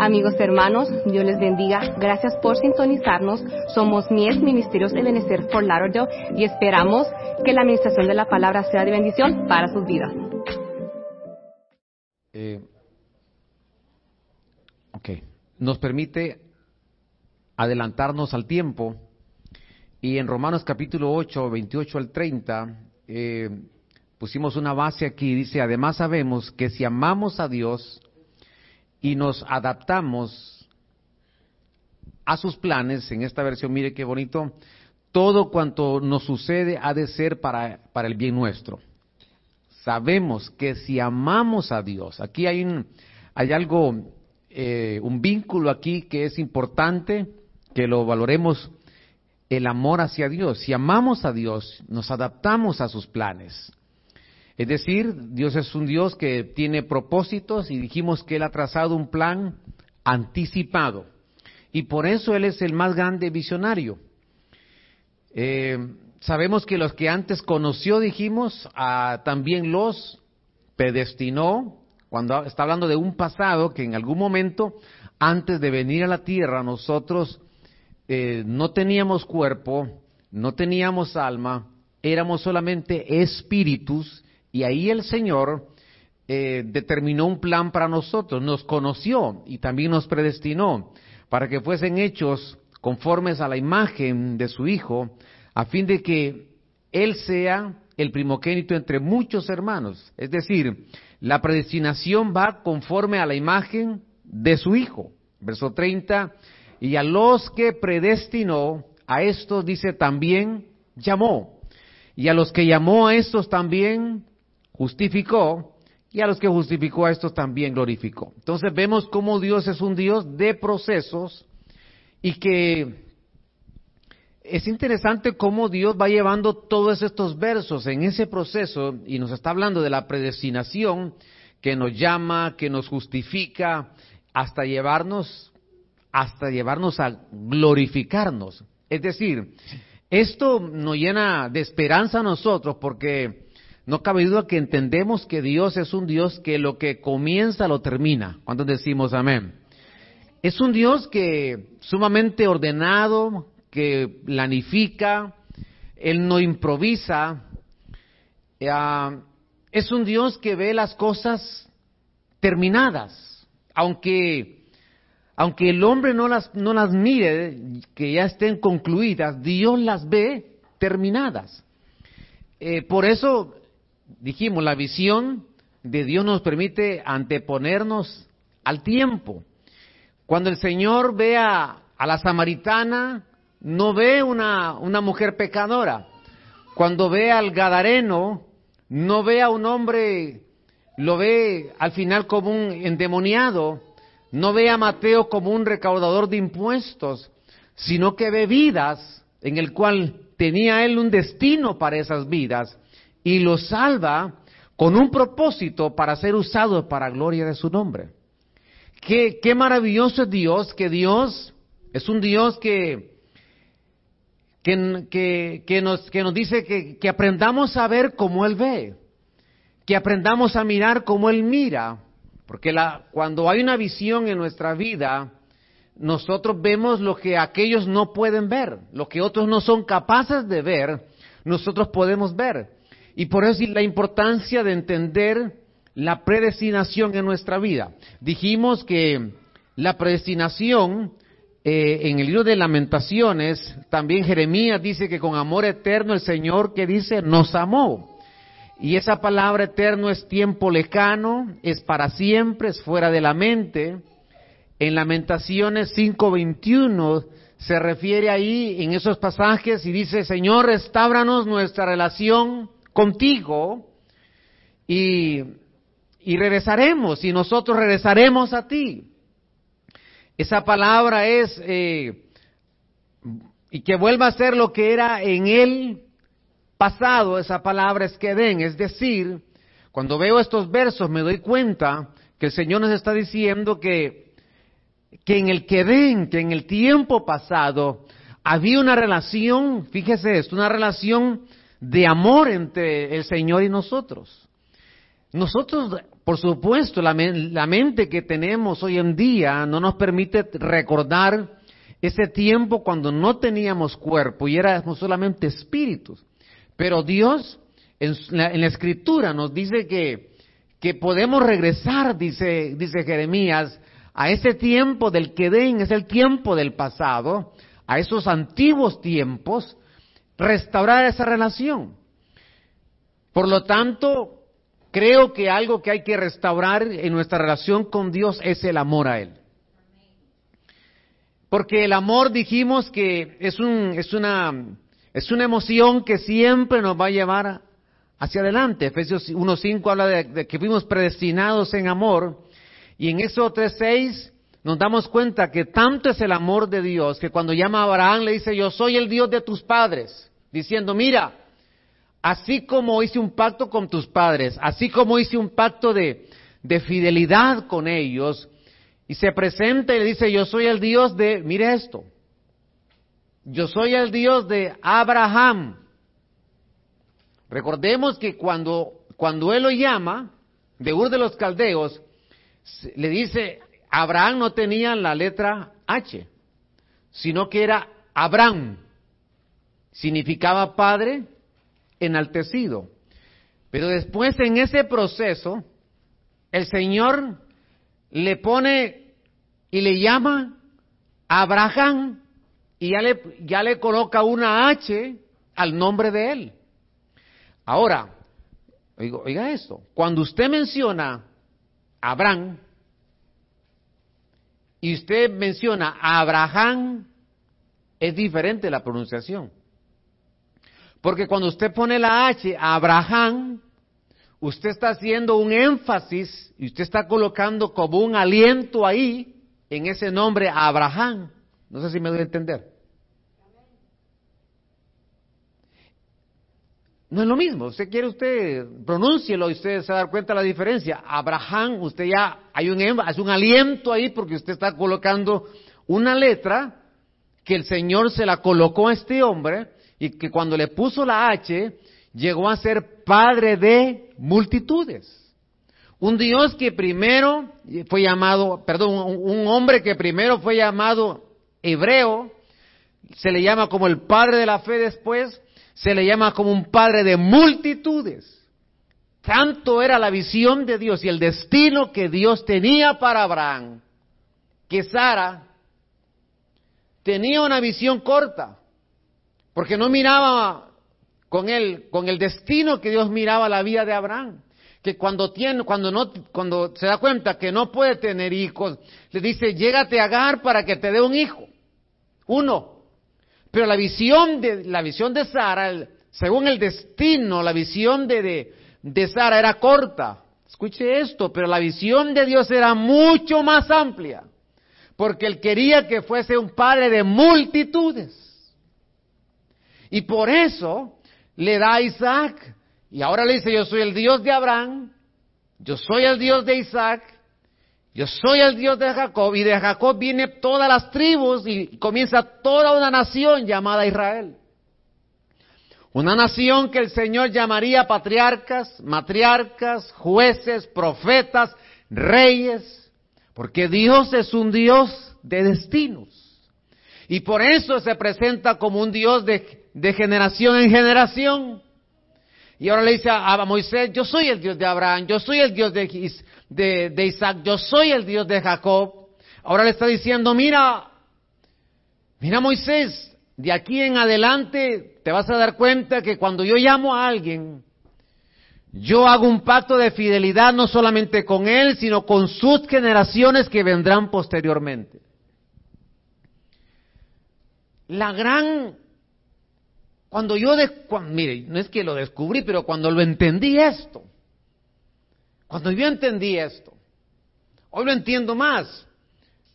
Amigos hermanos, Dios les bendiga. Gracias por sintonizarnos. Somos Mies Ministerios de Benecer por Lauderdale y esperamos que la administración de la palabra sea de bendición para sus vidas. Eh, ok, nos permite adelantarnos al tiempo y en Romanos capítulo 8, 28 al 30, eh, pusimos una base aquí, dice, además sabemos que si amamos a Dios y nos adaptamos a sus planes, en esta versión, mire qué bonito, todo cuanto nos sucede ha de ser para, para el bien nuestro. Sabemos que si amamos a Dios, aquí hay, un, hay algo, eh, un vínculo aquí que es importante, que lo valoremos el amor hacia Dios. Si amamos a Dios, nos adaptamos a sus planes. Es decir, Dios es un Dios que tiene propósitos y dijimos que Él ha trazado un plan anticipado. Y por eso Él es el más grande visionario. Eh, sabemos que los que antes conoció, dijimos, también los predestinó, cuando está hablando de un pasado que en algún momento, antes de venir a la tierra, nosotros eh, no teníamos cuerpo, no teníamos alma, éramos solamente espíritus y ahí el Señor eh, determinó un plan para nosotros, nos conoció y también nos predestinó para que fuesen hechos conformes a la imagen de su Hijo, a fin de que Él sea el primogénito entre muchos hermanos. Es decir, la predestinación va conforme a la imagen de su Hijo. Verso 30 y a los que predestinó, a estos dice también llamó. Y a los que llamó a estos también justificó. Y a los que justificó a estos también glorificó. Entonces vemos cómo Dios es un Dios de procesos y que es interesante cómo Dios va llevando todos estos versos en ese proceso y nos está hablando de la predestinación que nos llama, que nos justifica, hasta llevarnos hasta llevarnos a glorificarnos. Es decir, esto nos llena de esperanza a nosotros porque no cabe duda que entendemos que Dios es un Dios que lo que comienza lo termina. ¿Cuántos decimos amén? Es un Dios que sumamente ordenado, que planifica, Él no improvisa. Eh, es un Dios que ve las cosas terminadas, aunque aunque el hombre no las, no las mire, que ya estén concluidas, Dios las ve terminadas. Eh, por eso dijimos, la visión de Dios nos permite anteponernos al tiempo. Cuando el Señor ve a, la samaritana, no ve una, una mujer pecadora. Cuando ve al gadareno, no ve a un hombre, lo ve al final como un endemoniado no ve a Mateo como un recaudador de impuestos, sino que ve vidas en el cual tenía él un destino para esas vidas y lo salva con un propósito para ser usado para gloria de su nombre. Qué, qué maravilloso es Dios, que Dios es un Dios que, que, que, nos, que nos dice que, que aprendamos a ver como Él ve, que aprendamos a mirar como Él mira, porque la, cuando hay una visión en nuestra vida, nosotros vemos lo que aquellos no pueden ver, lo que otros no son capaces de ver, nosotros podemos ver. Y por eso es la importancia de entender la predestinación en nuestra vida. Dijimos que la predestinación eh, en el libro de lamentaciones, también Jeremías dice que con amor eterno el Señor que dice nos amó. Y esa palabra eterno es tiempo lejano, es para siempre, es fuera de la mente. En Lamentaciones 5:21 se refiere ahí en esos pasajes y dice, Señor, restauranos nuestra relación contigo y, y regresaremos y nosotros regresaremos a ti. Esa palabra es, eh, y que vuelva a ser lo que era en él pasado esa palabra es que den, es decir, cuando veo estos versos me doy cuenta que el Señor nos está diciendo que, que en el que den, que en el tiempo pasado había una relación, fíjese esto, una relación de amor entre el Señor y nosotros. nosotros, por supuesto, la, la, mente que tenemos hoy en día no nos permite recordar ese tiempo cuando no teníamos cuerpo y éramos solamente espíritus. Pero Dios en la, escritura nos dice que, que podemos regresar, dice, dice Jeremías, a ese tiempo del que den, es el tiempo del pasado, a esos antiguos tiempos, restaurar esa relación. Por lo tanto, Creo que algo que hay que restaurar en nuestra relación con Dios es el amor a Él. Porque el amor dijimos que es, un, es, una, es una emoción que siempre nos va a llevar hacia adelante. Efesios 1.5 habla de, que fuimos predestinados en amor. Y en eso 3.6 nos damos cuenta que tanto es el amor de Dios que cuando llama a Abraham le dice, yo soy el Dios de tus padres. Diciendo, mira, así como hice un pacto con tus padres, así como hice un pacto de, fidelidad con ellos, y se presenta y le dice, yo soy el Dios de, mire esto, yo soy el Dios de Abraham. Recordemos que cuando, cuando él lo llama, de Ur de los Caldeos, le dice, Abraham no tenía la letra H, sino que era Abraham. Significaba padre, enaltecido. Pero después en ese proceso, el Señor le pone y le llama Abraham y ya le, ya le coloca una H al nombre de él. Ahora, oiga, oiga esto, cuando usted menciona Abraham y usted menciona Abraham, es diferente la pronunciación. Porque cuando usted pone la H a Abraham, usted está haciendo un énfasis y usted está colocando como un aliento ahí en ese nombre Abraham. No sé si me doy a entender. No es lo mismo. Usted quiere usted, pronúncielo y usted se va a dar cuenta de la diferencia. Abraham, usted ya hay un, hay un aliento ahí porque usted está colocando una letra que el Señor se la colocó a este hombre y que cuando le puso la H, llegó a ser padre de multitudes. Un Dios que primero fue llamado, perdón, un hombre que primero fue llamado hebreo, se le llama como el padre de la fe después, se le llama como un padre de multitudes. Tanto era la visión de Dios y el destino que Dios tenía para Abraham, que Sara tenía una visión corta porque no miraba con él, con el destino que Dios miraba la vida de Abraham. Que cuando tiene, cuando no, cuando se da cuenta que no puede tener hijos, le dice, llégate a Agar para que te dé un hijo. Uno. Pero la visión de, la visión de Sara, según el destino, la visión de, de, de Sara era corta. Escuche esto, pero la visión de Dios era mucho más amplia. Porque él quería que fuese un padre de multitudes. Y por eso le da a Isaac. Y ahora le dice, yo soy el Dios de Abraham, yo soy el Dios de Isaac, yo soy el Dios de Jacob. Y de Jacob viene todas las tribus y comienza toda una nación llamada Israel. Una nación que el Señor llamaría patriarcas, matriarcas, jueces, profetas, reyes, porque Dios es un Dios de destinos. Y por eso se presenta como un Dios de generación en generación. Y ahora le dice a, Moisés, yo soy el Dios de Abraham, yo soy el Dios de, de, Isaac, yo soy el Dios de Jacob. Ahora le está diciendo, mira, mira Moisés, de aquí en adelante te vas a dar cuenta que cuando yo llamo a alguien, yo hago un pacto de fidelidad no solamente con él, sino con sus generaciones que vendrán posteriormente. La gran cuando yo, de, mire, no es que lo descubrí, pero cuando lo entendí esto, cuando yo entendí esto, hoy lo entiendo más,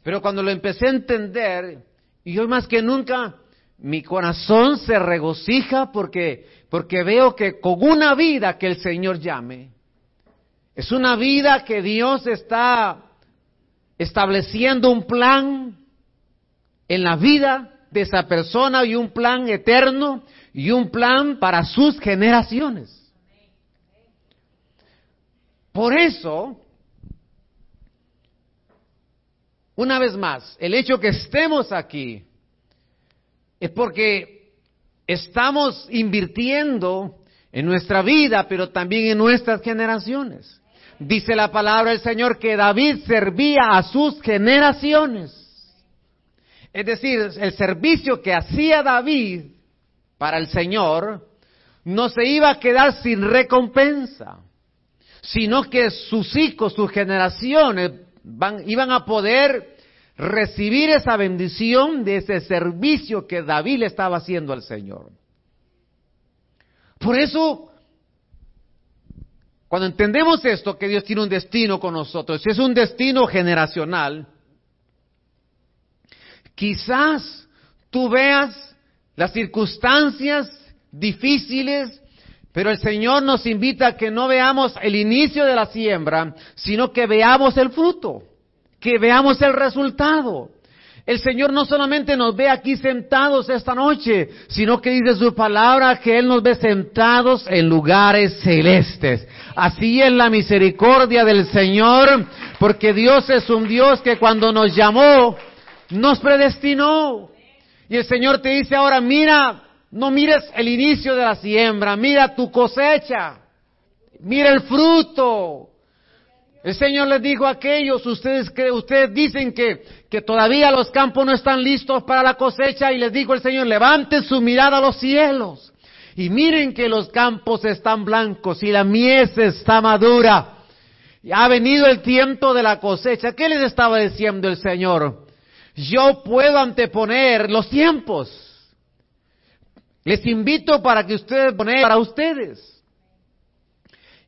pero cuando lo empecé a entender, y hoy más que nunca, mi corazón se regocija porque, porque veo que con una vida que el Señor llame, es una vida que Dios está estableciendo un plan en la vida de esa persona y un plan eterno y un plan para sus generaciones. Por eso, una vez más, el hecho que estemos aquí es porque estamos invirtiendo en nuestra vida, pero también en nuestras generaciones. Dice la palabra del Señor que David servía a sus generaciones. Es decir, el servicio que hacía David para el Señor no se iba a quedar sin recompensa, sino que sus hijos, sus generaciones iban a poder recibir esa bendición de ese servicio que David le estaba haciendo al Señor. Por eso, cuando entendemos esto, que Dios tiene un destino con nosotros, si es un destino generacional, quizás tú veas las circunstancias difíciles, pero el Señor nos invita a que no veamos el inicio de la siembra, sino que veamos el fruto, que veamos el resultado. El Señor no solamente nos ve aquí sentados esta noche, sino que dice su palabra que Él nos ve sentados en lugares celestes. Así es la misericordia del Señor, porque Dios es un Dios que cuando nos llamó, nos predestinó. Y el Señor te dice ahora, mira, no mires el inicio de la siembra, mira tu cosecha, mira el fruto, el Señor les dijo a aquellos, ustedes, ustedes dicen que, que todavía los campos no están listos para la cosecha y les dijo el Señor, levanten su mirada a los cielos y miren que los campos están blancos y la mies está madura. Ha venido el tiempo de la cosecha. ¿Qué les estaba diciendo el Señor? Yo puedo anteponer los tiempos. Les invito para que ustedes ponen para ustedes.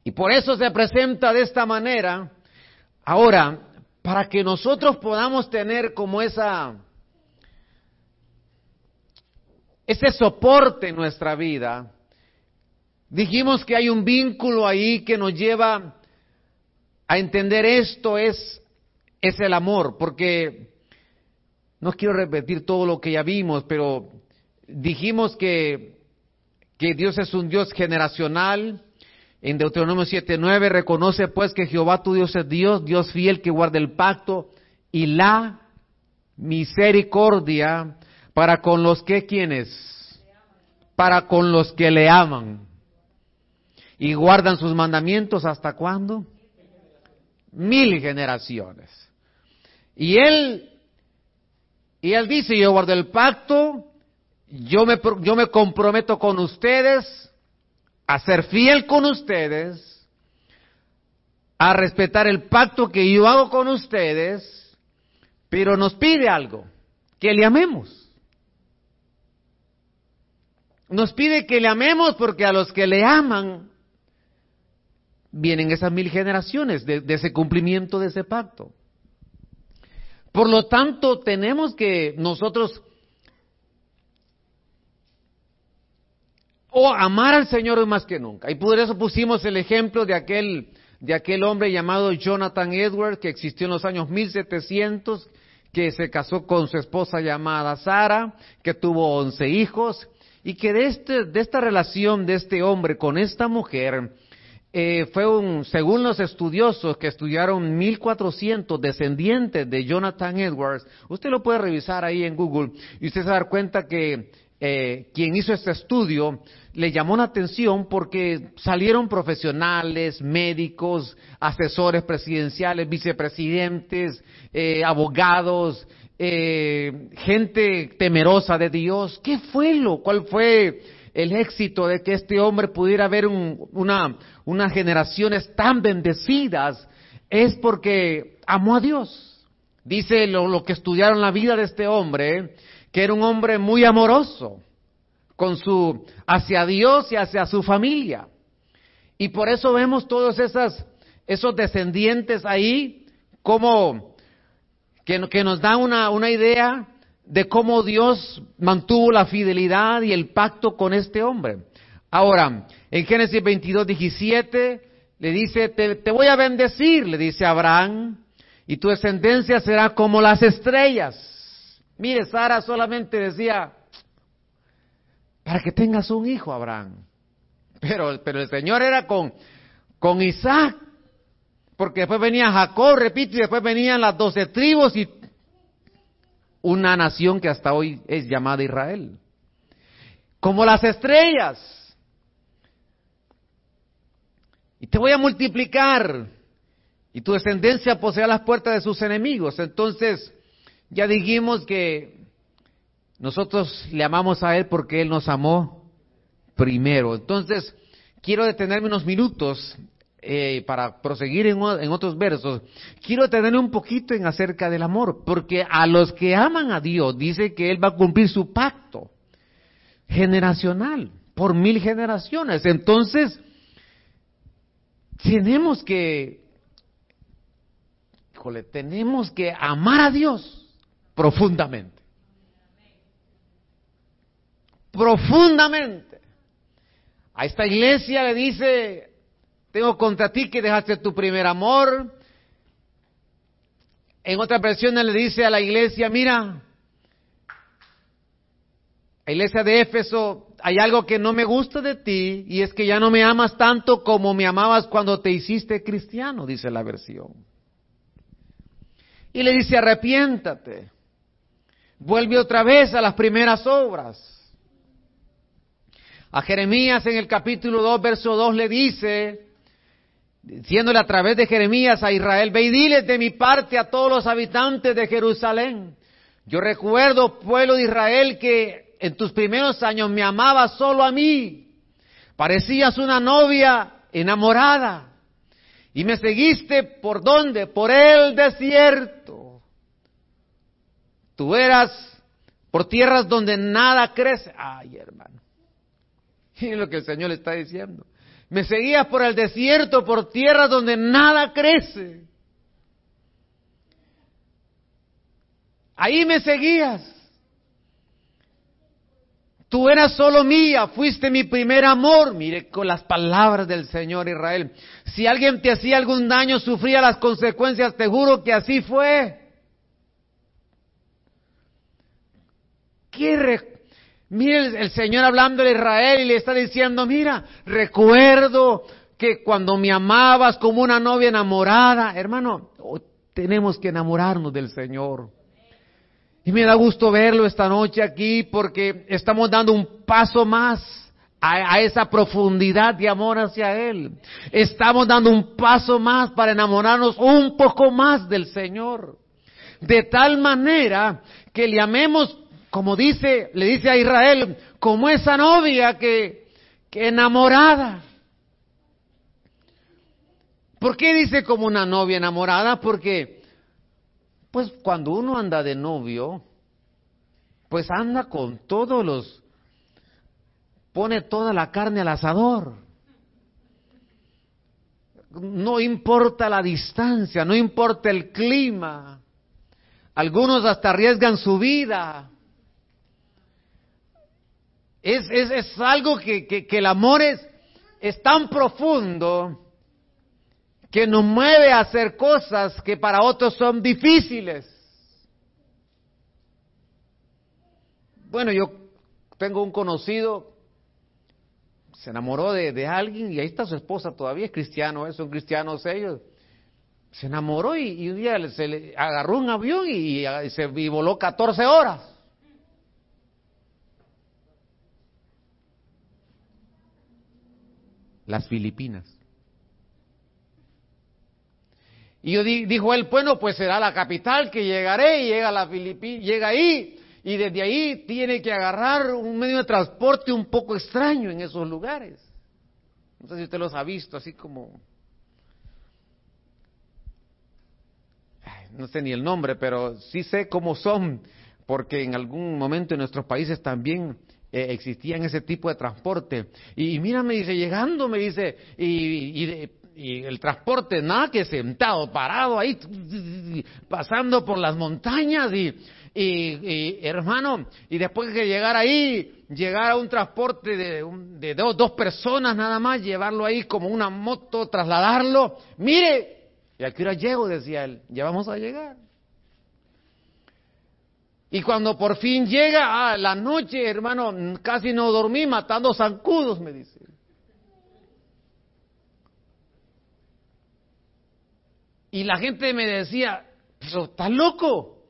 Y por eso se presenta de esta manera. Ahora, para que nosotros podamos tener como esa, ese soporte en nuestra vida, dijimos que hay un vínculo ahí que nos lleva a entender esto es, es el amor, porque no quiero repetir todo lo que ya vimos, pero dijimos que, que Dios es un Dios generacional, en Deuteronomio 7:9 reconoce pues que Jehová tu Dios es Dios, Dios fiel que guarda el pacto y la misericordia para con los que quienes, para con los que le aman y guardan sus mandamientos hasta cuándo? Mil generaciones. Y él, y él dice, yo guardo el pacto, yo me, yo me comprometo con ustedes, a ser fiel con ustedes, a respetar el pacto que yo hago con ustedes, pero nos pide algo, que le amemos. Nos pide que le amemos porque a los que le aman vienen esas mil generaciones de, de ese cumplimiento de ese pacto. Por lo tanto, tenemos que nosotros o amar al Señor hoy más que nunca. Y por eso pusimos el ejemplo de aquel, de aquel hombre llamado Jonathan Edwards, que existió en los años 1700, que se casó con su esposa llamada Sara, que tuvo once hijos, y que de, este, de esta relación de este hombre con esta mujer, eh, fue un, según los estudiosos que estudiaron 1400 descendientes de Jonathan Edwards, usted lo puede revisar ahí en Google y usted se va a dar cuenta que eh, quien hizo este estudio le llamó la atención porque salieron profesionales, médicos, asesores presidenciales, vicepresidentes, eh, abogados, eh, gente temerosa de Dios. ¿Qué fue lo? ¿Cuál fue el éxito de que este hombre pudiera ver una, unas generaciones tan bendecidas? Es porque amó a Dios. Dice lo, lo que estudiaron la vida de este hombre, que era un hombre muy amoroso con su hacia Dios y hacia su familia. Y por eso vemos todos esas, esos descendientes ahí como que, que nos dan una, una idea de cómo Dios mantuvo la fidelidad y el pacto con este hombre. Ahora, en Génesis 22, 17, le dice, te, te, voy a bendecir, le dice Abraham, y tu descendencia será como las estrellas. Mire, Sara solamente decía, para que tengas un hijo, Abraham. Pero, pero el Señor era con, con Isaac. Porque después venía Jacob, repito, y después venían las doce tribus y una nación que hasta hoy es llamada Israel. Como las estrellas. Y te voy a multiplicar. Y tu descendencia posee las puertas de sus enemigos. Entonces, ya dijimos que nosotros le amamos a Él porque Él nos amó primero. Entonces, quiero detenerme unos minutos eh, para proseguir en, otros versos. Quiero detenerme un poquito en acerca del amor, porque a los que aman a Dios dice que Él va a cumplir su pacto generacional por mil generaciones. Entonces, tenemos que, híjole, tenemos que amar a Dios profundamente. Profundamente. A esta iglesia le dice, tengo contra ti que dejaste tu primer amor. En otra versión le dice a la iglesia, mira, la iglesia de Éfeso, hay algo que no me gusta de ti y es que ya no me amas tanto como me amabas cuando te hiciste cristiano, dice la versión. Y le dice, arrepiéntate, vuelve otra vez a las primeras obras. A Jeremías en el capítulo 2, verso 2 le dice, diciéndole a través de Jeremías a Israel, ve y diles de mi parte a todos los habitantes de Jerusalén. Yo recuerdo, pueblo de Israel, que en tus primeros años me amabas solo a mí. Parecías una novia enamorada. Y me seguiste por dónde? Por el desierto. Tú eras por tierras donde nada crece. Ay, hermano. Miren lo que el Señor le está diciendo. Me seguías por el desierto, por tierras donde nada crece. Ahí me seguías. Tú eras solo mía, fuiste mi primer amor. Mire con las palabras del Señor Israel. Si alguien te hacía algún daño, sufría las consecuencias, te juro que así fue. ¿Qué Mire el, Señor hablando de Israel y le está diciendo, mira, recuerdo que cuando me amabas como una novia enamorada, hermano, tenemos que enamorarnos del Señor. Y me da gusto verlo esta noche aquí porque estamos dando un paso más a, a, esa profundidad de amor hacia Él. Estamos dando un paso más para enamorarnos un poco más del Señor. De tal manera que le amemos como dice, le dice a Israel, como esa novia que, que enamorada. ¿Por qué dice como una novia enamorada? Porque, pues cuando uno anda de novio, pues anda con todos los, pone toda la carne al asador. No importa la distancia, no importa el clima. Algunos hasta arriesgan su vida es, es, es algo que, que, el amor es, es tan profundo que nos mueve a hacer cosas que para otros son difíciles. Bueno, yo tengo un conocido, se enamoró de, de alguien y ahí está su esposa todavía, es cristiano, ¿eh? son cristianos ellos. Se enamoró y, y un día se le agarró un avión y, y se y voló 14 horas. Las Filipinas. Y yo di, dijo él, bueno, pues será la capital que llegaré y llega a la Filipina, llega ahí y desde ahí tiene que agarrar un medio de transporte un poco extraño en esos lugares. No sé si usted los ha visto, así como no sé ni el nombre, pero sí sé cómo son, porque en algún momento en nuestros países también eh, existían ese tipo de transporte. Y, mira, me dice, llegando, me dice, y, y, el transporte, nada que sentado, parado ahí, pasando por las montañas y, y, hermano, y después de llegar ahí, llegar a un transporte de, de dos, dos, personas nada más, llevarlo ahí como una moto, trasladarlo, mire, y aquí hora llego, decía él, ya vamos a llegar. Y cuando por fin llega a la noche, hermano, casi no dormí matando zancudos, me dice. Y la gente me decía, pero estás loco.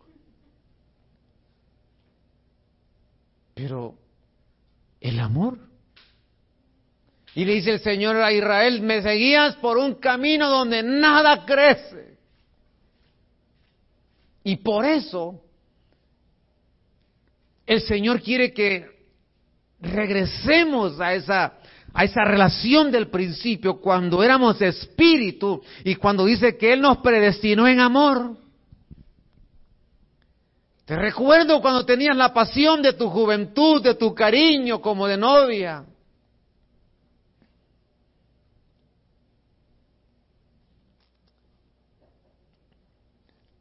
Pero el amor. Y le dice el Señor a Israel, me seguías por un camino donde nada crece. Y por eso el Señor quiere que regresemos a esa, a esa relación del principio cuando éramos espíritu y cuando dice que Él nos predestinó en amor. Te recuerdo cuando tenías la pasión de tu juventud, de tu cariño como de novia.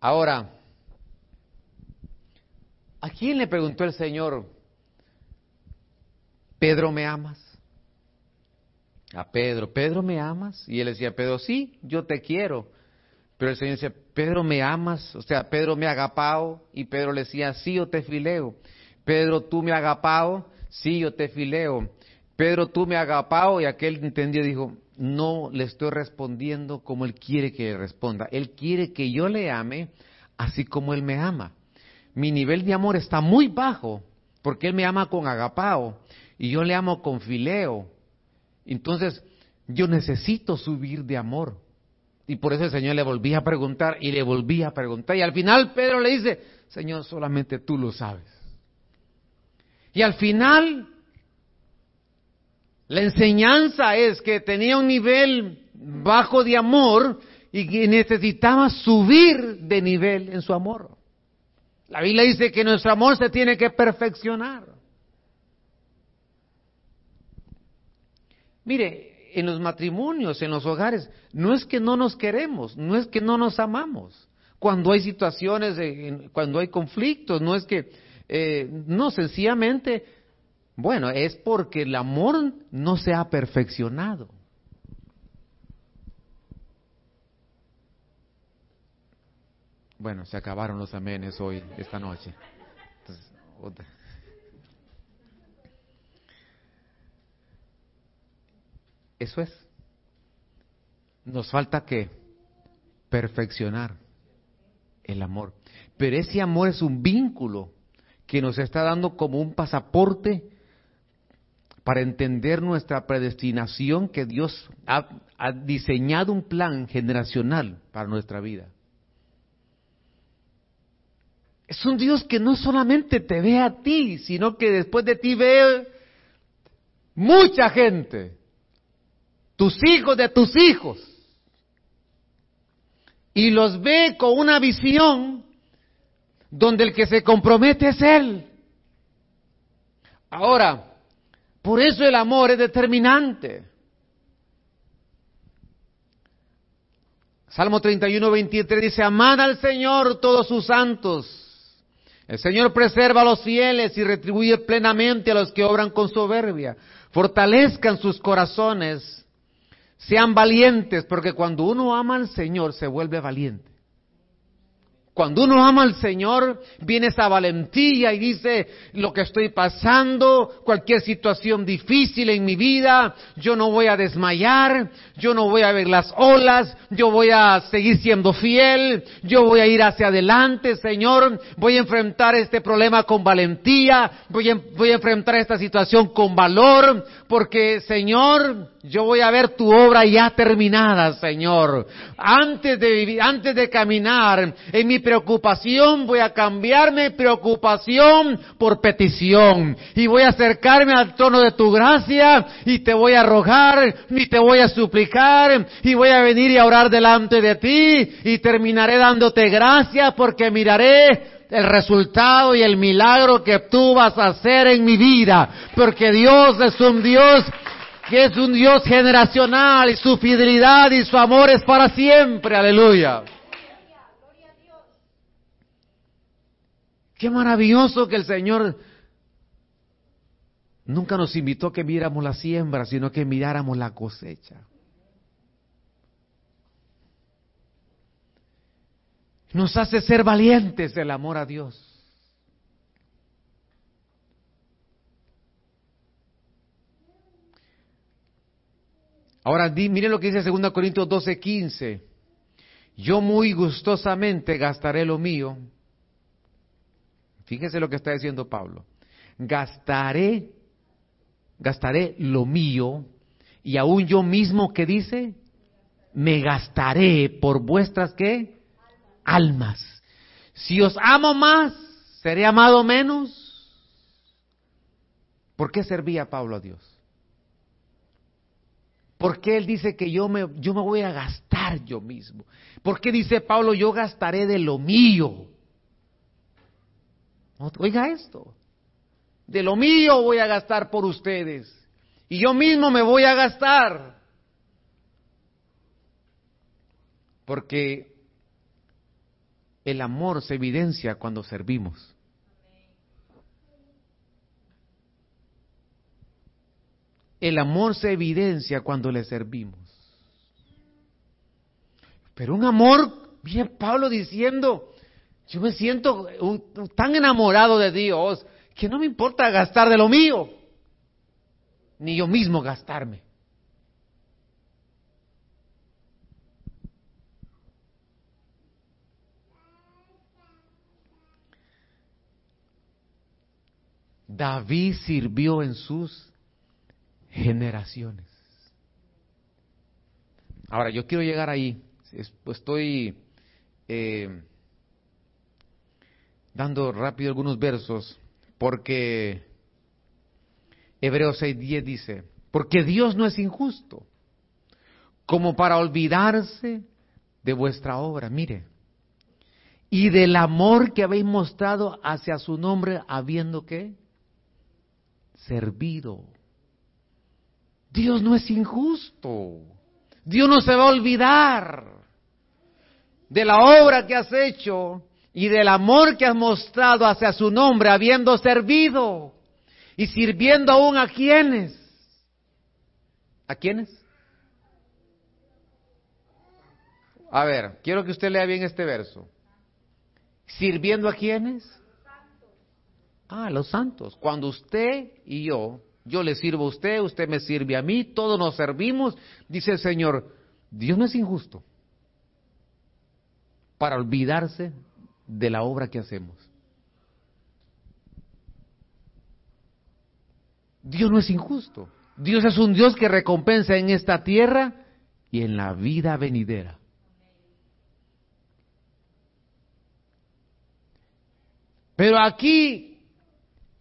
Ahora, ¿a quién le preguntó el Señor, Pedro, ¿me amas? A Pedro, Pedro, ¿me amas? Y él decía, Pedro, sí, yo te quiero. Pero el Señor decía, Pedro, ¿me amas? O sea, Pedro me agapao. Y Pedro le decía, sí, yo te fileo. Pedro, tú me agapao. Sí, yo te fileo. Pedro, tú me agapao. Y aquel entendió dijo, no le estoy respondiendo como él quiere que le responda. Él quiere que yo le ame así como él me ama. Mi nivel de amor está muy bajo porque él me ama con agapao y yo le amo con fileo. Entonces, yo necesito subir de amor. Y por eso el Señor le volvía a preguntar y le volvía a preguntar. Y al final Pedro le dice, Señor, solamente tú lo sabes. Y al final, la enseñanza es que tenía un nivel bajo de amor y que necesitaba subir de nivel en su amor. La Biblia dice que nuestro amor se tiene que perfeccionar. Mire, en los matrimonios, en los hogares, no es que no nos queremos, no es que no nos amamos. Cuando hay situaciones, cuando hay conflictos, no es que, eh, no, sencillamente, bueno, es porque el amor no se ha perfeccionado. Bueno, se acabaron los amenes hoy, esta noche. Eso es. Nos falta que perfeccionar el amor. Pero ese amor es un vínculo que nos está dando como un pasaporte para entender nuestra predestinación que Dios ha, diseñado un plan generacional para nuestra vida. Es un Dios que no solamente te ve a ti, sino que después de ti ve mucha gente tus hijos de tus hijos, y los ve con una visión donde el que se compromete es Él. Ahora, por eso el amor es determinante. Salmo 31, 23 dice, amad al Señor todos sus santos. El Señor preserva a los fieles y retribuye plenamente a los que obran con soberbia. Fortalezcan sus corazones sean valientes, porque cuando uno ama al Señor se vuelve valiente. Cuando uno ama al Señor, viene esa valentía y dice, lo que estoy pasando, cualquier situación difícil en mi vida, yo no voy a desmayar, yo no voy a ver las olas, yo voy a seguir siendo fiel, yo voy a ir hacia adelante, Señor, voy a enfrentar este problema con valentía, voy a, enfrentar esta situación con valor, porque, Señor, yo voy a ver tu obra ya terminada, Señor. Antes de vivir, antes de caminar en mi preocupación, voy a cambiar mi preocupación por petición. Y voy a acercarme al trono de tu gracia y te voy a rogar y te voy a suplicar y voy a venir y a orar delante de ti y terminaré dándote gracias porque miraré el resultado y el milagro que tú vas a hacer en mi vida. Porque Dios es un Dios que es un Dios generacional y su fidelidad y su amor es para siempre. Aleluya. Qué maravilloso que el Señor nunca nos invitó a que miráramos la siembra, sino que miráramos la cosecha. Nos hace ser valientes el amor a Dios. Ahora, miren lo que dice 2 Corintios 12, 15. yo muy gustosamente gastaré lo mío. Fíjese lo que está diciendo Pablo. Gastaré, gastaré lo mío y aún yo mismo que dice, me gastaré por vuestras qué? Almas. Si os amo más, seré amado menos. ¿Por qué servía Pablo a Dios? ¿Por qué él dice que yo me, yo me voy a gastar yo mismo? ¿Por qué dice Pablo, yo gastaré de lo mío? Oiga esto, de lo mío voy a gastar por ustedes y yo mismo me voy a gastar. Porque el amor se evidencia cuando servimos. El amor se evidencia cuando le servimos. Pero un amor, bien Pablo diciendo, yo me siento tan enamorado de Dios que no me importa gastar de lo mío, ni yo mismo gastarme. David sirvió en sus generaciones. Ahora, yo quiero llegar ahí. Estoy eh, dando rápido algunos versos porque Hebreos 6:10 dice, porque Dios no es injusto como para olvidarse de vuestra obra, mire, y del amor que habéis mostrado hacia su nombre habiendo que servido Dios no es injusto. Dios no se va a olvidar de la obra que has hecho y del amor que has mostrado hacia su nombre, habiendo servido y sirviendo aún a quienes. ¿A quiénes? A ver, quiero que usted lea bien este verso. ¿Sirviendo a quienes? Ah, los santos. Cuando usted y yo yo le sirvo a usted, usted me sirve a mí, todos nos servimos. Dice el Señor, Dios no es injusto para olvidarse de la obra que hacemos. Dios no es injusto. Dios es un Dios que recompensa en esta tierra y en la vida venidera. Pero aquí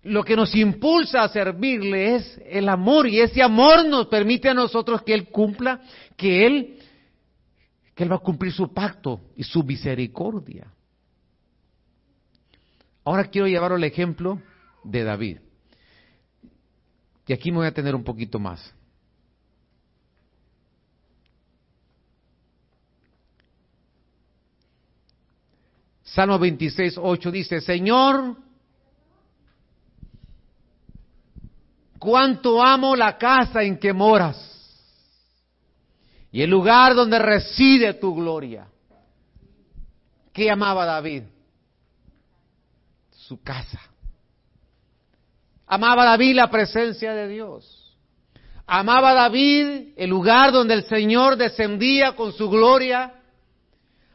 lo que nos impulsa a servirle es el amor y ese amor nos permite a nosotros que Él cumpla, que Él, que Él va a cumplir su pacto y su misericordia. Ahora quiero llevar el ejemplo de David. Y aquí me voy a tener un poquito más. Salmo 26, 8 dice, Señor, cuánto amo la casa en que moras y el lugar donde reside tu gloria. ¿Qué amaba David? Su casa. Amaba David la presencia de Dios. Amaba David el lugar donde el Señor descendía con su gloria.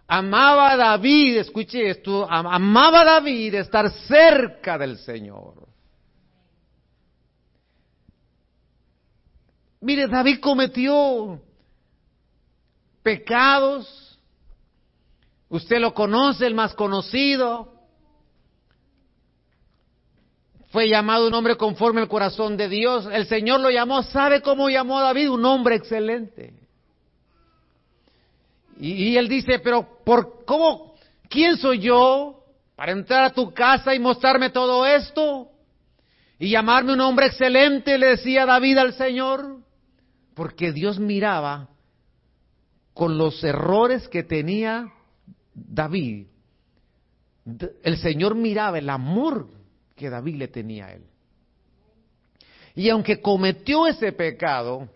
Amaba David, escuche esto, amaba David estar cerca del Señor. Mire, David cometió pecados. Usted lo conoce, el más conocido. Fue llamado un hombre conforme al corazón de Dios. El Señor lo llamó, ¿sabe cómo llamó a David? Un hombre excelente. Y, él dice, pero ¿por cómo? ¿Quién soy yo para entrar a tu casa y mostrarme todo esto? Y llamarme un hombre excelente, le decía David al Señor porque Dios miraba con los errores que tenía David. El Señor miraba el amor que David le tenía a él. Y aunque cometió ese pecado,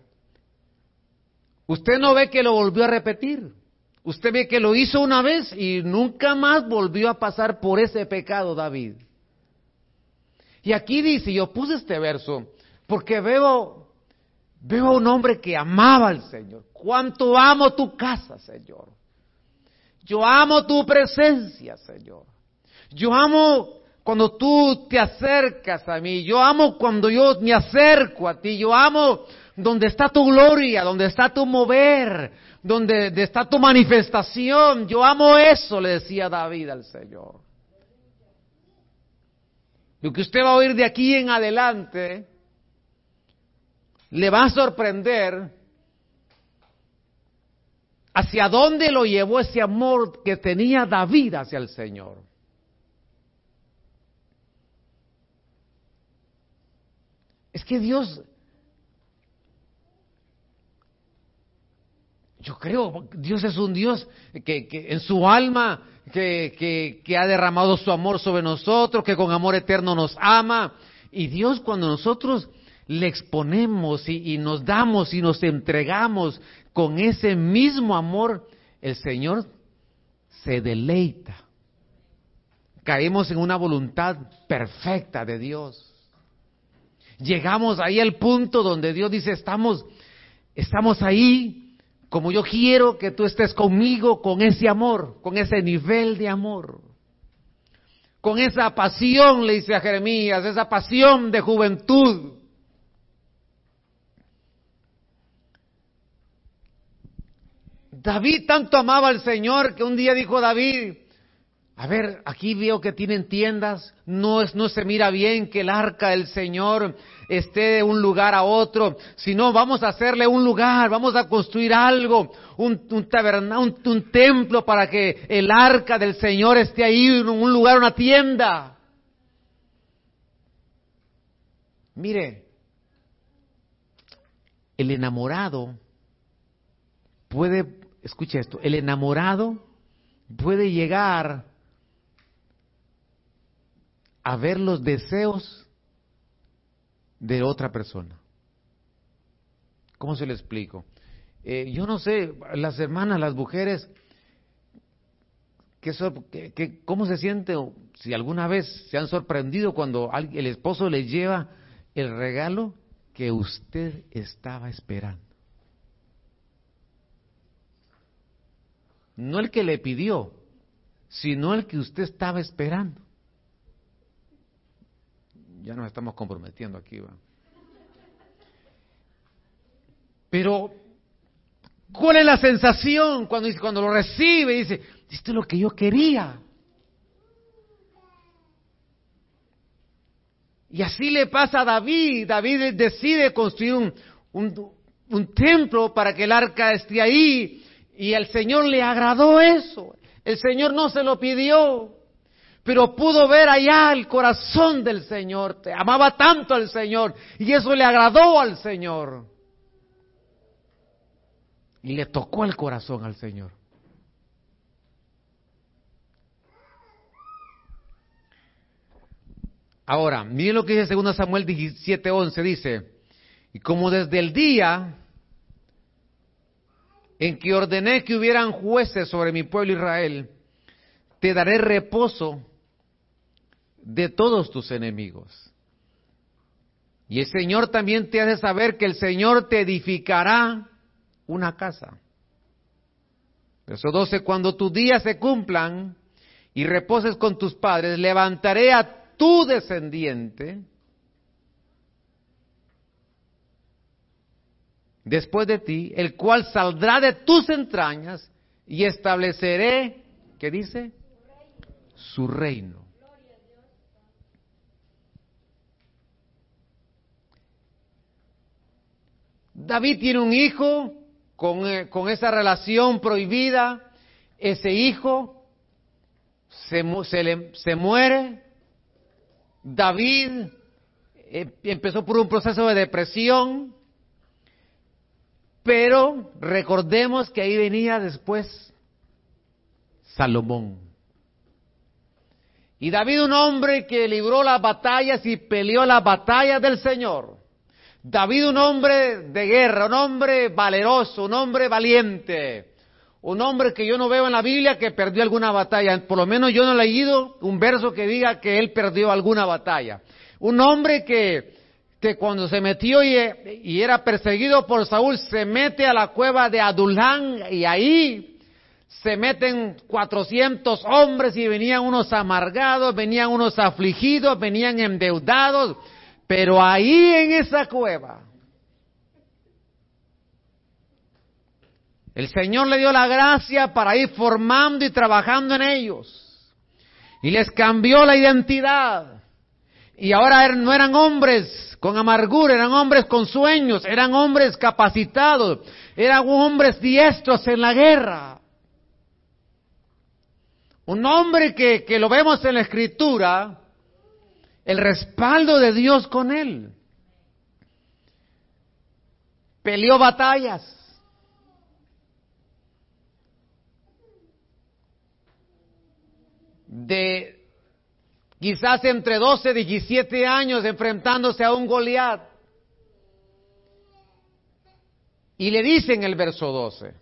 usted no ve que lo volvió a repetir. Usted ve que lo hizo una vez y nunca más volvió a pasar por ese pecado David. Y aquí dice, yo puse este verso, porque veo Veo a un hombre que amaba al Señor. ¿Cuánto amo tu casa, Señor? Yo amo tu presencia, Señor. Yo amo cuando tú te acercas a mí. Yo amo cuando yo me acerco a ti. Yo amo donde está tu gloria, donde está tu mover, donde está tu manifestación. Yo amo eso, le decía David al Señor. Lo que usted va a oír de aquí en adelante le va a sorprender hacia dónde lo llevó ese amor que tenía David hacia el Señor. Es que Dios, yo creo, Dios es un Dios que, en su alma, que, ha derramado su amor sobre nosotros, que con amor eterno nos ama. Y Dios cuando nosotros le exponemos y, nos damos y nos entregamos con ese mismo amor, el Señor se deleita. Caemos en una voluntad perfecta de Dios. Llegamos ahí al punto donde Dios dice, estamos, estamos ahí como yo quiero que tú estés conmigo con ese amor, con ese nivel de amor. Con esa pasión, le dice a Jeremías, esa pasión de juventud David tanto amaba al Señor que un día dijo David, a ver, aquí veo que tienen tiendas, no, es, no se mira bien que el arca del Señor esté de un lugar a otro, sino vamos a hacerle un lugar, vamos a construir algo, un, un, un, templo para que el arca del Señor esté ahí, un lugar, una tienda. Mire, el enamorado puede escuche esto, el enamorado puede llegar a ver los deseos de otra persona. ¿Cómo se lo explico? Eh, yo no sé, las hermanas, las mujeres, ¿qué, cómo se siente? Si alguna vez se han sorprendido cuando el esposo les lleva el regalo que usted estaba esperando. No el que le pidió, sino el que usted estaba esperando. Ya nos estamos comprometiendo aquí. Pero, ¿cuál es la sensación cuando, cuando lo recibe dice, esto es lo que yo quería? Y así le pasa a David. David decide construir un, un, un templo para que el arca esté ahí y al Señor le agradó eso. El Señor no se lo pidió, pero pudo ver allá el corazón del Señor. Te amaba tanto al Señor y eso le agradó al Señor. Y le tocó el corazón al Señor. Ahora, miren lo que dice 2 Samuel 17:11, dice, y como desde el día en que ordené que hubieran jueces sobre mi pueblo Israel, te daré reposo de todos tus enemigos. Y el Señor también te hace saber que el Señor te edificará una casa. Verso 12, cuando tus días se cumplan y reposes con tus padres, levantaré a tu descendiente después de ti, el cual saldrá de tus entrañas y estableceré, ¿qué dice? Su reino. David tiene un hijo con, eh, con esa relación prohibida, ese hijo se, se, se muere, David eh, empezó por un proceso de depresión, pero recordemos que ahí venía después Salomón. Y David un hombre que libró las batallas y peleó las batallas del Señor. David un hombre de guerra, un hombre valeroso, un hombre valiente, un hombre que yo no veo en la Biblia que perdió alguna batalla. Por lo menos yo no he leído un verso que diga que él perdió alguna batalla. Un hombre que que cuando se metió y, era perseguido por Saúl, se mete a la cueva de Adulán y ahí se meten 400 hombres y venían unos amargados, venían unos afligidos, venían endeudados, pero ahí en esa cueva, el Señor le dio la gracia para ir formando y trabajando en ellos. Y les cambió la identidad. Y ahora er, no eran hombres con amargura, eran hombres con sueños, eran hombres capacitados, eran hombres diestros en la guerra. Un hombre que, que lo vemos en la escritura, el respaldo de Dios con él. Peleó batallas. De quizás entre 12 y 17 años enfrentándose a un Goliat. Y le dice en el verso 12,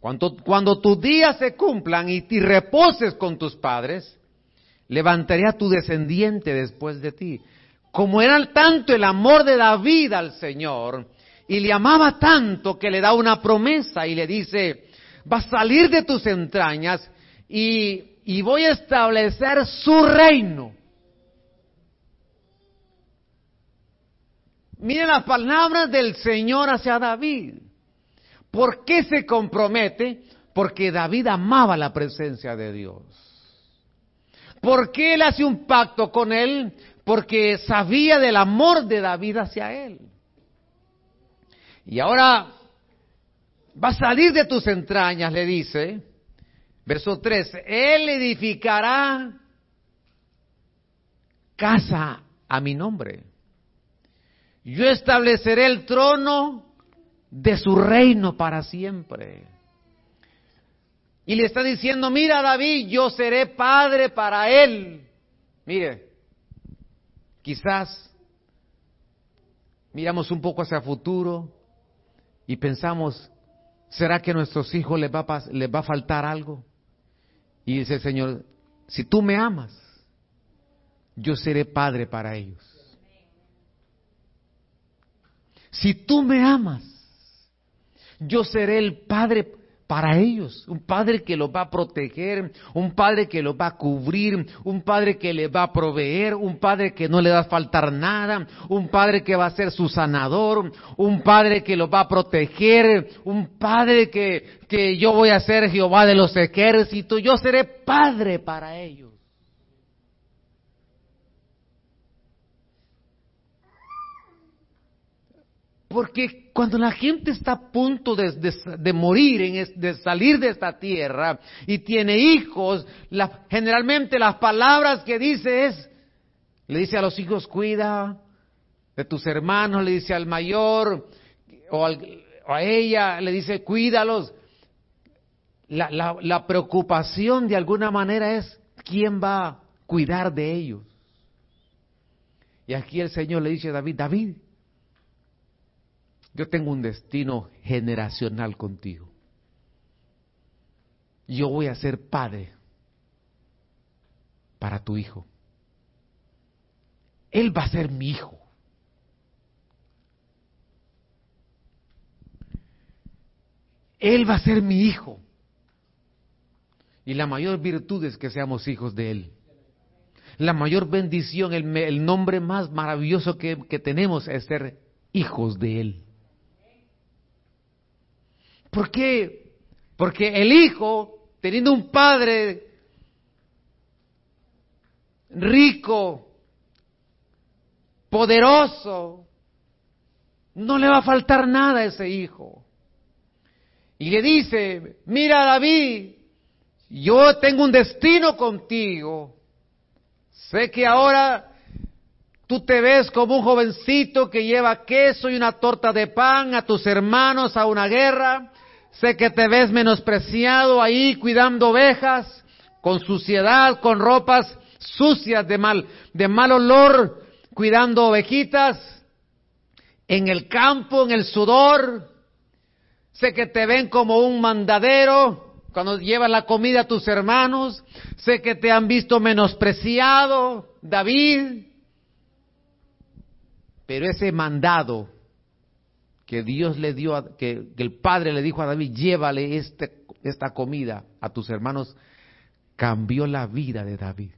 cuando, cuando tus días se cumplan y, y reposes con tus padres, levantaré a tu descendiente después de ti. Como era tanto el amor de David al Señor, y le amaba tanto que le da una promesa y le dice, va a salir de tus entrañas y y voy a establecer su reino. Miren las palabras del Señor hacia David. ¿Por qué se compromete? Porque David amaba la presencia de Dios. ¿Por qué él hace un pacto con él? Porque sabía del amor de David hacia él. Y ahora va a salir de tus entrañas, le dice, Verso 3, Él edificará casa a mi nombre. Yo estableceré el trono de su reino para siempre. Y le está diciendo, mira David, yo seré padre para él. Mire, quizás miramos un poco hacia el futuro y pensamos, ¿será que a nuestros hijos les va les va a faltar algo? Y dice el Señor, si tú me amas, yo seré padre para ellos. Si tú me amas, yo seré el padre para ellos, un padre que los va a proteger, un padre que los va a cubrir, un padre que les va a proveer, un padre que no le va a faltar nada, un padre que va a ser su sanador, un padre que los va a proteger, un padre que, que yo voy a ser Jehová de los ejércitos, yo seré padre para ellos. Porque cuando la gente está a punto de, morir, de salir de esta tierra y tiene hijos, generalmente las palabras que dice es, le dice a los hijos, cuida de tus hermanos, le dice al mayor o, a ella, le dice, cuídalos. La, la preocupación de alguna manera es, ¿quién va a cuidar de ellos? Y aquí el Señor le dice a David, David, yo tengo un destino generacional contigo. Yo voy a ser padre para tu hijo. Él va a ser mi hijo. Él va a ser mi hijo. Y la mayor virtud es que seamos hijos de Él. La mayor bendición, el, nombre más maravilloso que tenemos es ser hijos de Él. ¿Por qué? Porque el hijo, teniendo un padre rico, poderoso, no le va a faltar nada a ese hijo. Y le dice, mira David, yo tengo un destino contigo. Sé que ahora tú te ves como un jovencito que lleva queso y una torta de pan a tus hermanos a una guerra. Sé que te ves menospreciado ahí cuidando ovejas, con suciedad, con ropas sucias de mal, de mal olor, cuidando ovejitas, en el campo, en el sudor. Sé que te ven como un mandadero cuando llevas la comida a tus hermanos. Sé que te han visto menospreciado, David. Pero ese mandado que Dios le dio, que, que, el Padre le dijo a David, llévale este, esta comida a tus hermanos, cambió la vida de David.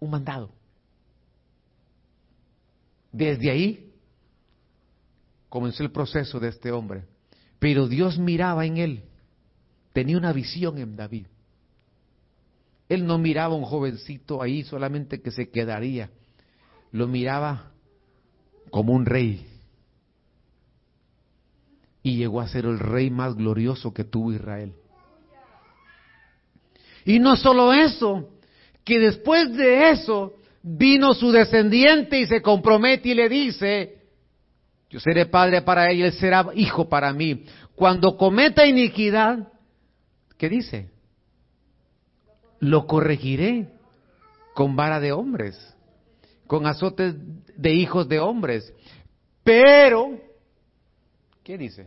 Un mandado. Desde ahí comenzó el proceso de este hombre. Pero Dios miraba en él, tenía una visión en David. Él no miraba a un jovencito ahí solamente que se quedaría, lo miraba como un rey. Y llegó a ser el rey más glorioso que tuvo Israel. Y no solo eso, que después de eso vino su descendiente y se compromete y le dice, yo seré padre para él y él será hijo para mí. Cuando cometa iniquidad, ¿qué dice? Lo corregiré con vara de hombres con azotes de hijos de hombres. Pero, ¿qué dice?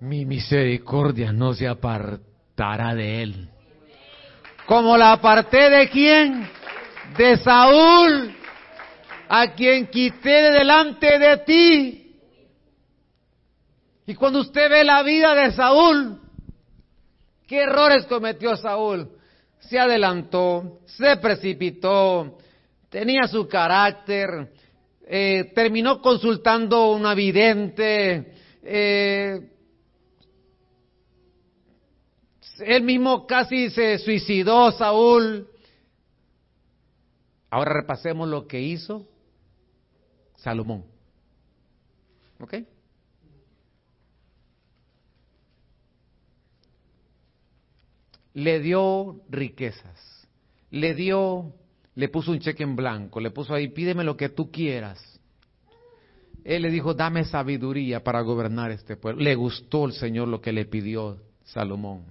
Mi misericordia no se apartará de él. Como la aparté de quién? De Saúl, a quien quité de delante de ti. Y cuando usted ve la vida de Saúl, ¿qué errores cometió Saúl? Se adelantó, se precipitó, tenía su carácter, eh, terminó consultando un vidente, eh, él mismo casi se suicidó, Saúl. Ahora repasemos lo que hizo Salomón. ¿Ok? Le dio riquezas, le dio le puso un cheque en blanco, le puso ahí, pídeme lo que tú quieras. Él le dijo, dame sabiduría para gobernar este pueblo. Le gustó el Señor lo que le pidió Salomón.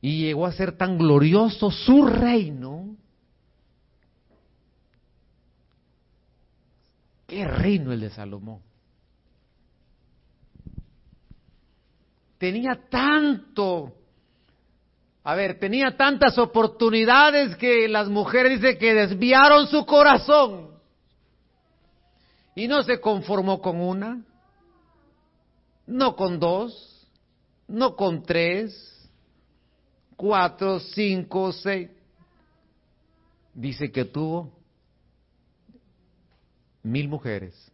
Y llegó a ser tan glorioso su reino. ¿Qué reino el de Salomón? Tenía tanto a ver, tenía tantas oportunidades que las mujeres dice que desviaron su corazón. Y no se conformó con una, no con dos, no con tres, cuatro, cinco, seis. Dice que tuvo mil mujeres.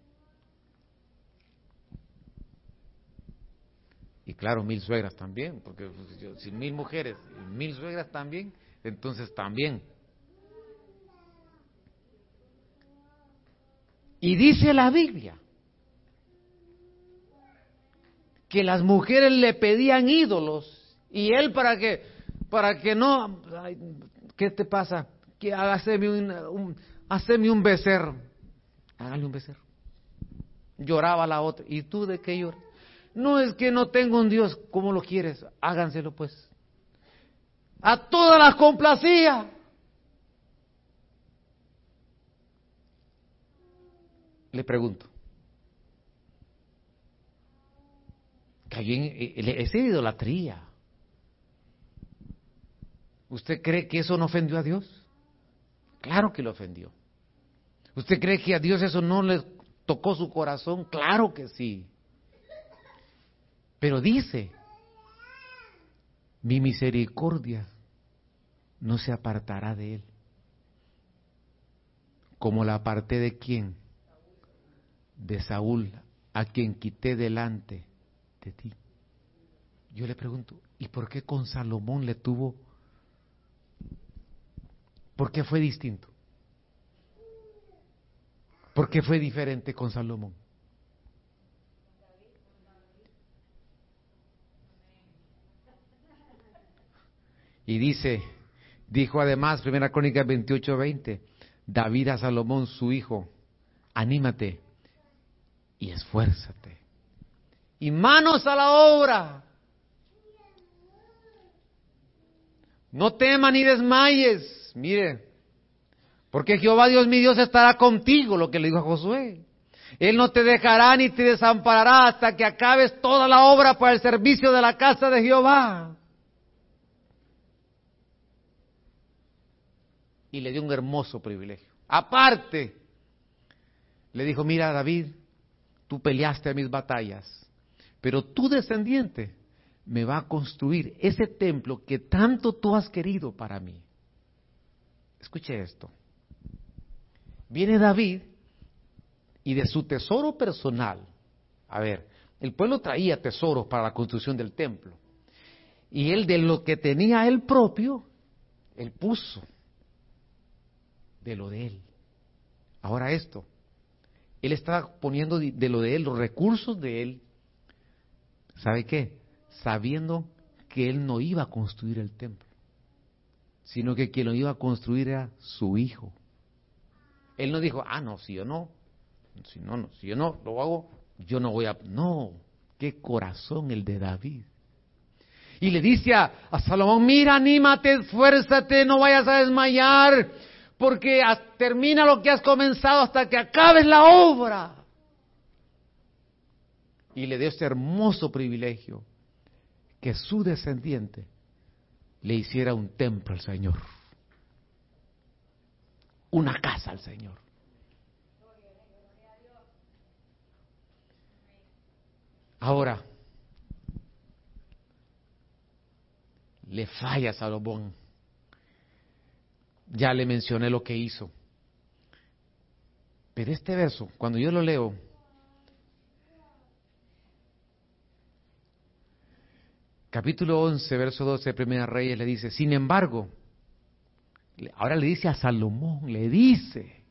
Y claro, mil suegras también, porque pues, si mil mujeres y mil suegras también, entonces también. Y dice la Biblia que las mujeres le pedían ídolos y él para que para que no ¿qué te pasa? Que hágame un, un haceme un becerro. Hágale un becerro. Lloraba la otra. ¿Y tú de qué lloras? No es que no tengo un Dios como lo quieres, háganselo pues. A todas las complacía. Le pregunto. Cayó en esa idolatría. ¿Usted cree que eso no ofendió a Dios? Claro que lo ofendió. ¿Usted cree que a Dios eso no le tocó su corazón? Claro que sí. Pero dice, mi misericordia no se apartará de él. Como la aparté de quién? De Saúl, a quien quité delante de ti. Yo le pregunto, ¿y por qué con Salomón le tuvo? ¿Por qué fue distinto? ¿Por qué fue diferente con Salomón? Y dice, dijo además, primera crónica 28, 20, David a Salomón, su hijo, anímate y esfuérzate. Y manos a la obra. No temas ni desmayes. Mire, porque Jehová Dios mi Dios estará contigo, lo que le dijo a Josué. Él no te dejará ni te desamparará hasta que acabes toda la obra para el servicio de la casa de Jehová. Y le dio un hermoso privilegio. Aparte le dijo, mira David, tú peleaste mis batallas, pero tu descendiente me va a construir ese templo que tanto tú has querido para mí. Escuche esto. Viene David y de su tesoro personal, a ver, el pueblo traía tesoros para la construcción del templo. Y él de lo que tenía él propio, él puso de lo de él. Ahora esto, él estaba poniendo de lo de él, los recursos de él. ¿Sabe qué? Sabiendo que él no iba a construir el templo, sino que quien lo iba a construir era su hijo. Él no dijo, ah, no, si yo no, si no, no, si yo no lo hago, yo no voy a... No, qué corazón el de David. Y le dice a, a Salomón, mira, anímate, esfuérzate, no vayas a desmayar porque termina lo que has comenzado hasta que acabes la obra. Y le dio este hermoso privilegio que su descendiente le hiciera un templo al Señor, una casa al Señor. Ahora, le falla a Salomón ya le mencioné lo que hizo. Pero este verso, cuando yo lo leo, capítulo 11, verso 12 de Primera Reyes, le dice, sin embargo, ahora le dice a Salomón, le dice,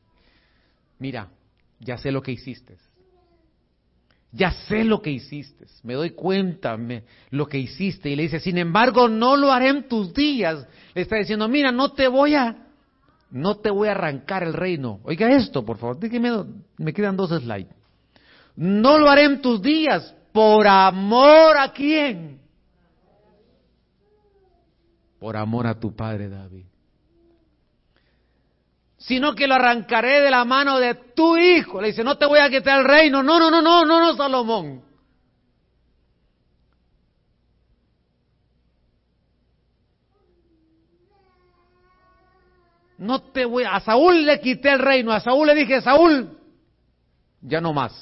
mira, ya sé lo que hiciste. Ya sé lo que hiciste, me doy cuenta me, lo que hiciste. Y le dice, sin embargo, no lo haré en tus días. Le está diciendo, mira, no te voy a no te voy a arrancar el reino. Oiga esto, por favor, dígame, me quedan dos slides. No lo haré en tus días, por amor a quién? Por amor a tu padre David. Sino que lo arrancaré de la mano de tu hijo. Le dice, no te voy a quitar el reino. No, no, no, no, no, no, Salomón. No te voy, a Saúl le quité el reino, a Saúl le dije, Saúl, ya no más,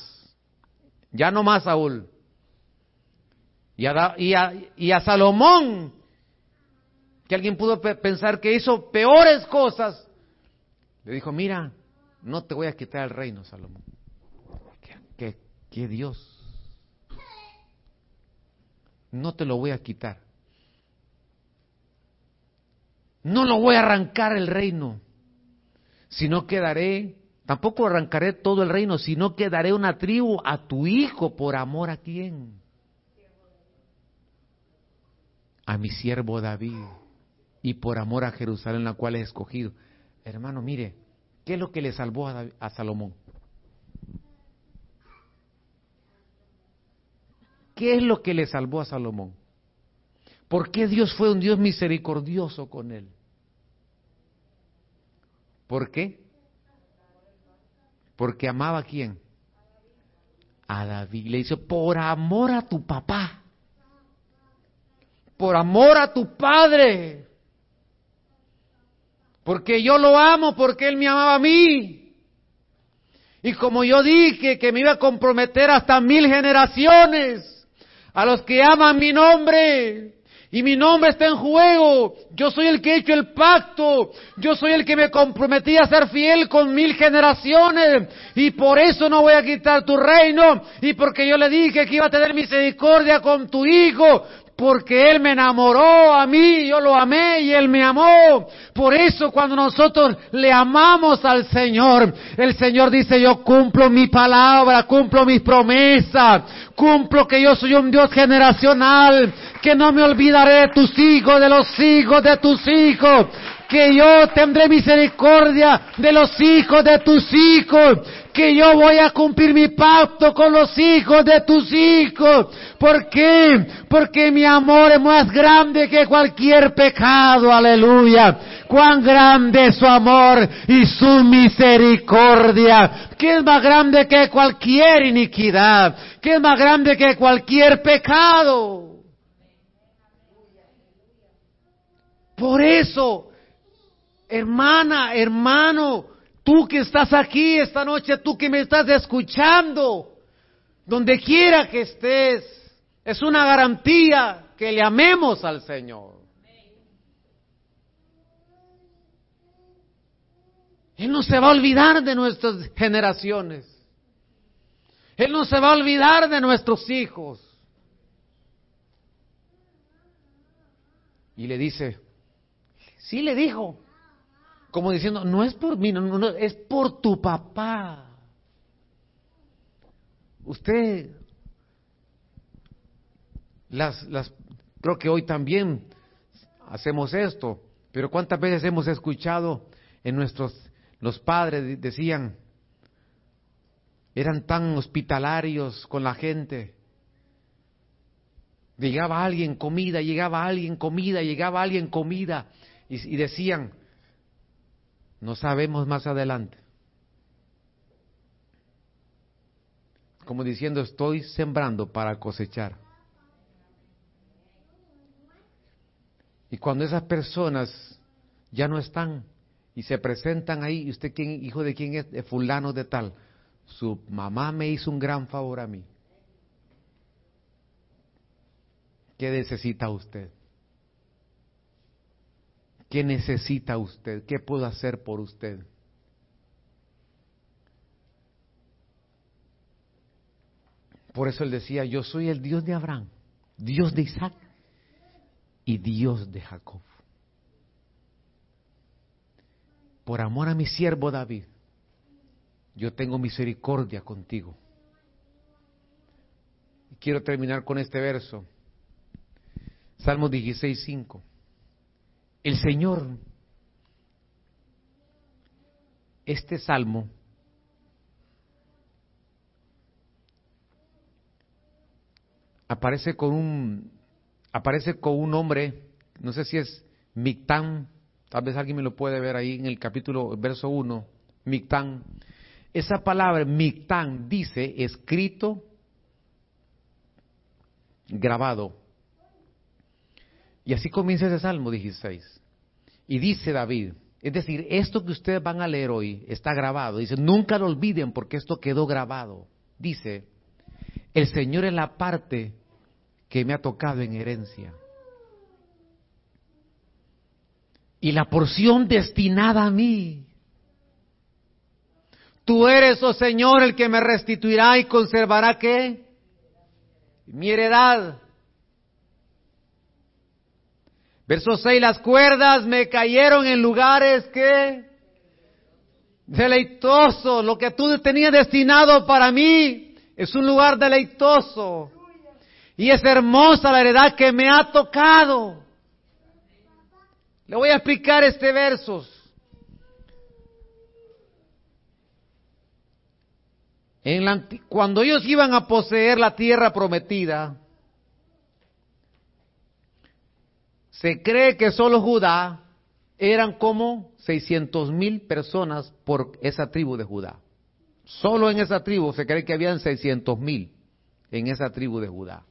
ya no más Saúl. Y a, y a, y a Salomón, que alguien pudo pensar que hizo peores cosas, le dijo, mira, no te voy a quitar el reino, Salomón. ¿Qué, qué Dios? No te lo voy a quitar. No lo voy a arrancar el reino, sino que daré, tampoco arrancaré todo el reino, sino que daré una tribu a tu hijo por amor a quién. A mi siervo David y por amor a Jerusalén, la cual he escogido. Hermano, mire, ¿qué es lo que le salvó a, a Salomón? ¿Qué es lo que le salvó a Salomón? ¿Por qué Dios fue un Dios misericordioso con él? ¿Por qué? Porque amaba a quién? A David. Le dice, por amor a tu papá. Por amor a tu padre. Porque yo lo amo, porque él me amaba a mí. Y como yo dije que me iba a comprometer hasta mil generaciones a los que aman mi nombre, y mi nombre está en juego. Yo soy el que he hecho el pacto. Yo soy el que me comprometí a ser fiel con mil generaciones. Y por eso no voy a quitar tu reino. Y porque yo le dije que iba a tener misericordia con tu hijo porque Él me enamoró a mí, yo lo amé y Él me amó. Por eso cuando nosotros le amamos al Señor, el Señor dice, yo cumplo mi palabra, cumplo mis promesas, cumplo que yo soy un Dios generacional, que no me olvidaré de tus hijos, de los hijos de tus hijos, que yo tendré misericordia de los hijos de tus hijos, que yo voy a cumplir mi pacto con los hijos de tus hijos. ¿Por qué? Porque mi amor es más grande que cualquier pecado, aleluya. Cuán grande es su amor y su misericordia, que es más grande que cualquier iniquidad, que es más grande que cualquier pecado. Por eso, hermana, hermano, Tú que estás aquí esta noche, tú que me estás escuchando, donde quiera que estés, es una garantía que le amemos al Señor. Él no se va a olvidar de nuestras generaciones. Él no se va a olvidar de nuestros hijos. Y le dice, sí le dijo, como diciendo, no es por mí, no, no, es por tu papá. Usted, las, las, creo que hoy también hacemos esto, pero ¿cuántas veces hemos escuchado en nuestros, los padres decían, eran tan hospitalarios con la gente, Llegaba alguien comida, llegaba alguien comida, llegaba alguien comida. Y, y, decían, no sabemos más adelante. Como diciendo, estoy sembrando para cosechar. Y cuando esas personas ya no están y se presentan ahí, ¿y usted quién, hijo de quién es? De fulano de tal. Su mamá me hizo un gran favor a mí. ¿Qué necesita usted? ¿Qué necesita usted? ¿Qué puedo hacer por usted? Por eso él decía, yo soy el Dios de Abraham, Dios de Isaac y Dios de Jacob. Por amor a mi siervo David, yo tengo misericordia contigo. Y quiero terminar con este verso. Salmo 16, 5. El Señor, este salmo, aparece con un, aparece con un hombre, no sé si es Mictán, tal vez alguien me lo puede ver ahí en el capítulo, verso 1, Mictán. Esa palabra Mictán dice escrito, grabado. Y así comienza ese Salmo 16. Y dice David, es decir, esto que ustedes van a leer hoy está grabado. Dice, nunca lo olviden porque esto quedó grabado. Dice, el Señor es la parte que me ha tocado en herencia. Y la porción destinada a mí. Tú eres, oh Señor, el que me restituirá y conservará qué? Mi heredad. Verso 6, las cuerdas me cayeron en lugares que deleitoso, lo que tú tenías destinado para mí es un lugar deleitoso. Y es hermosa la heredad que me ha tocado. Le voy a explicar este verso. En cuando ellos iban a poseer la tierra prometida, Se cree que solo Judá eran como 600 mil personas por esa tribu de Judá. Solo en esa tribu se cree que habían 600 mil en esa tribu de Judá.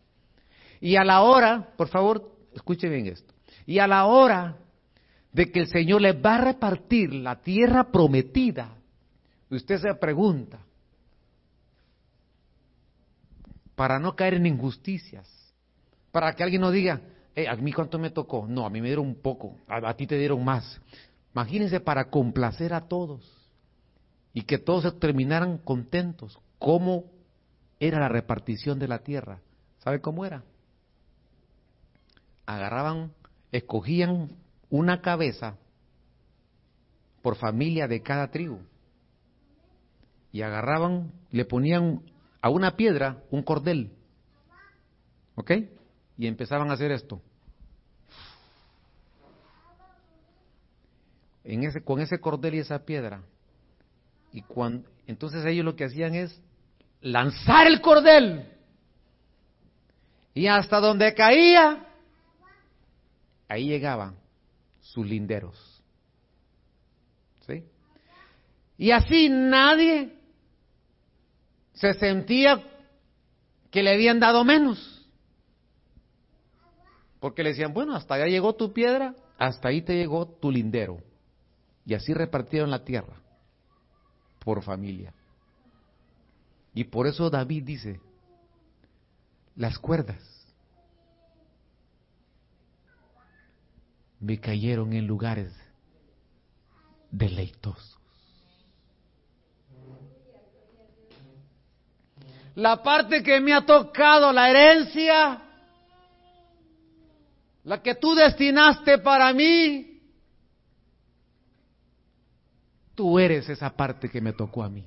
Y a la hora, por favor, escuche bien esto, y a la hora de que el Señor les va a repartir la tierra prometida, usted se pregunta, para no caer en injusticias, para que alguien no diga, eh, ¿a mí cuánto me tocó? No, a mí me dieron un poco, a, ti te dieron más. Imagínense para complacer a todos y que todos terminaran contentos. ¿Cómo era la repartición de la tierra? ¿Sabe cómo era? Agarraban, escogían una cabeza por familia de cada tribu y agarraban, le ponían a una piedra un cordel, ¿ok? y empezaban a hacer esto. En ese, con ese cordel y esa piedra. Y cuando, entonces ellos lo que hacían es lanzar el cordel. Y hasta donde caía, ahí llegaban sus linderos. ¿Sí? Y así nadie se sentía que le habían dado menos. Porque le decían, bueno, hasta allá llegó tu piedra, hasta ahí te llegó tu lindero. Y así repartieron la tierra. por familia. Y por eso David dice, las cuerdas me cayeron en lugares deleitosos. La parte que me ha tocado, la herencia, la que tú destinaste para mí, tú eres esa parte que me tocó a mí.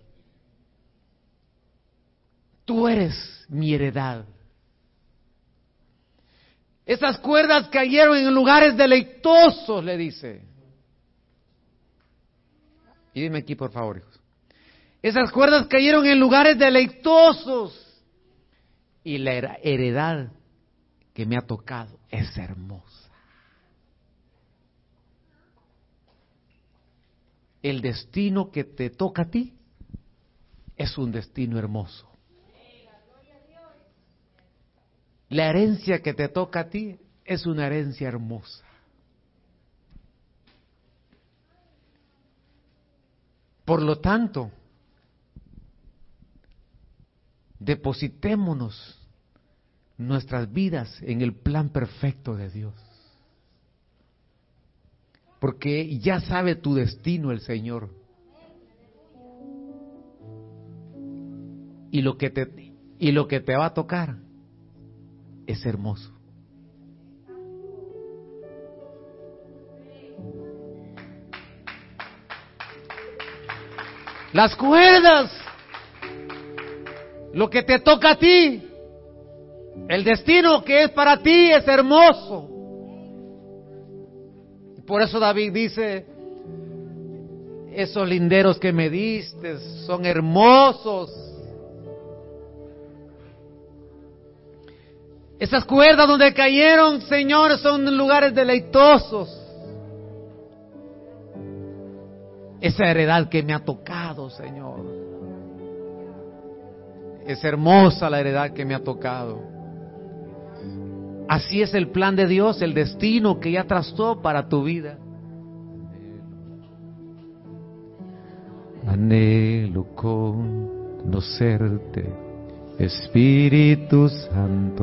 Tú eres mi heredad. Esas cuerdas cayeron en lugares deleitosos, le dice. Y dime aquí, por favor, hijos. Esas cuerdas cayeron en lugares deleitosos. Y la heredad que me ha tocado es hermosa. El destino que te toca a ti es un destino hermoso. La herencia que te toca a ti es una herencia hermosa. Por lo tanto, depositémonos nuestras vidas en el plan perfecto de Dios. Porque ya sabe tu destino el Señor. Y lo que te, y lo que te va a tocar es hermoso. Las cuerdas, lo que te toca a ti, el destino que es para ti es hermoso. Por eso David dice, esos linderos que me diste son hermosos. Esas cuerdas donde cayeron, Señor, son lugares deleitosos. Esa heredad que me ha tocado, Señor. Es hermosa la heredad que me ha tocado. Así es el plan de Dios, el destino que ya trazó para tu vida. Anhelo conocerte Espíritu Santo.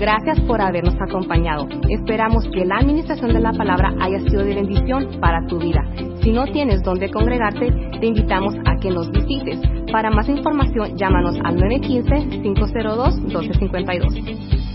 Gracias por habernos acompañado. Esperamos que la administración de la palabra haya sido de bendición para tu vida. Si no tienes dónde congregarte, te invitamos a que nos visites. Para más información, llámanos al 915-502-1252.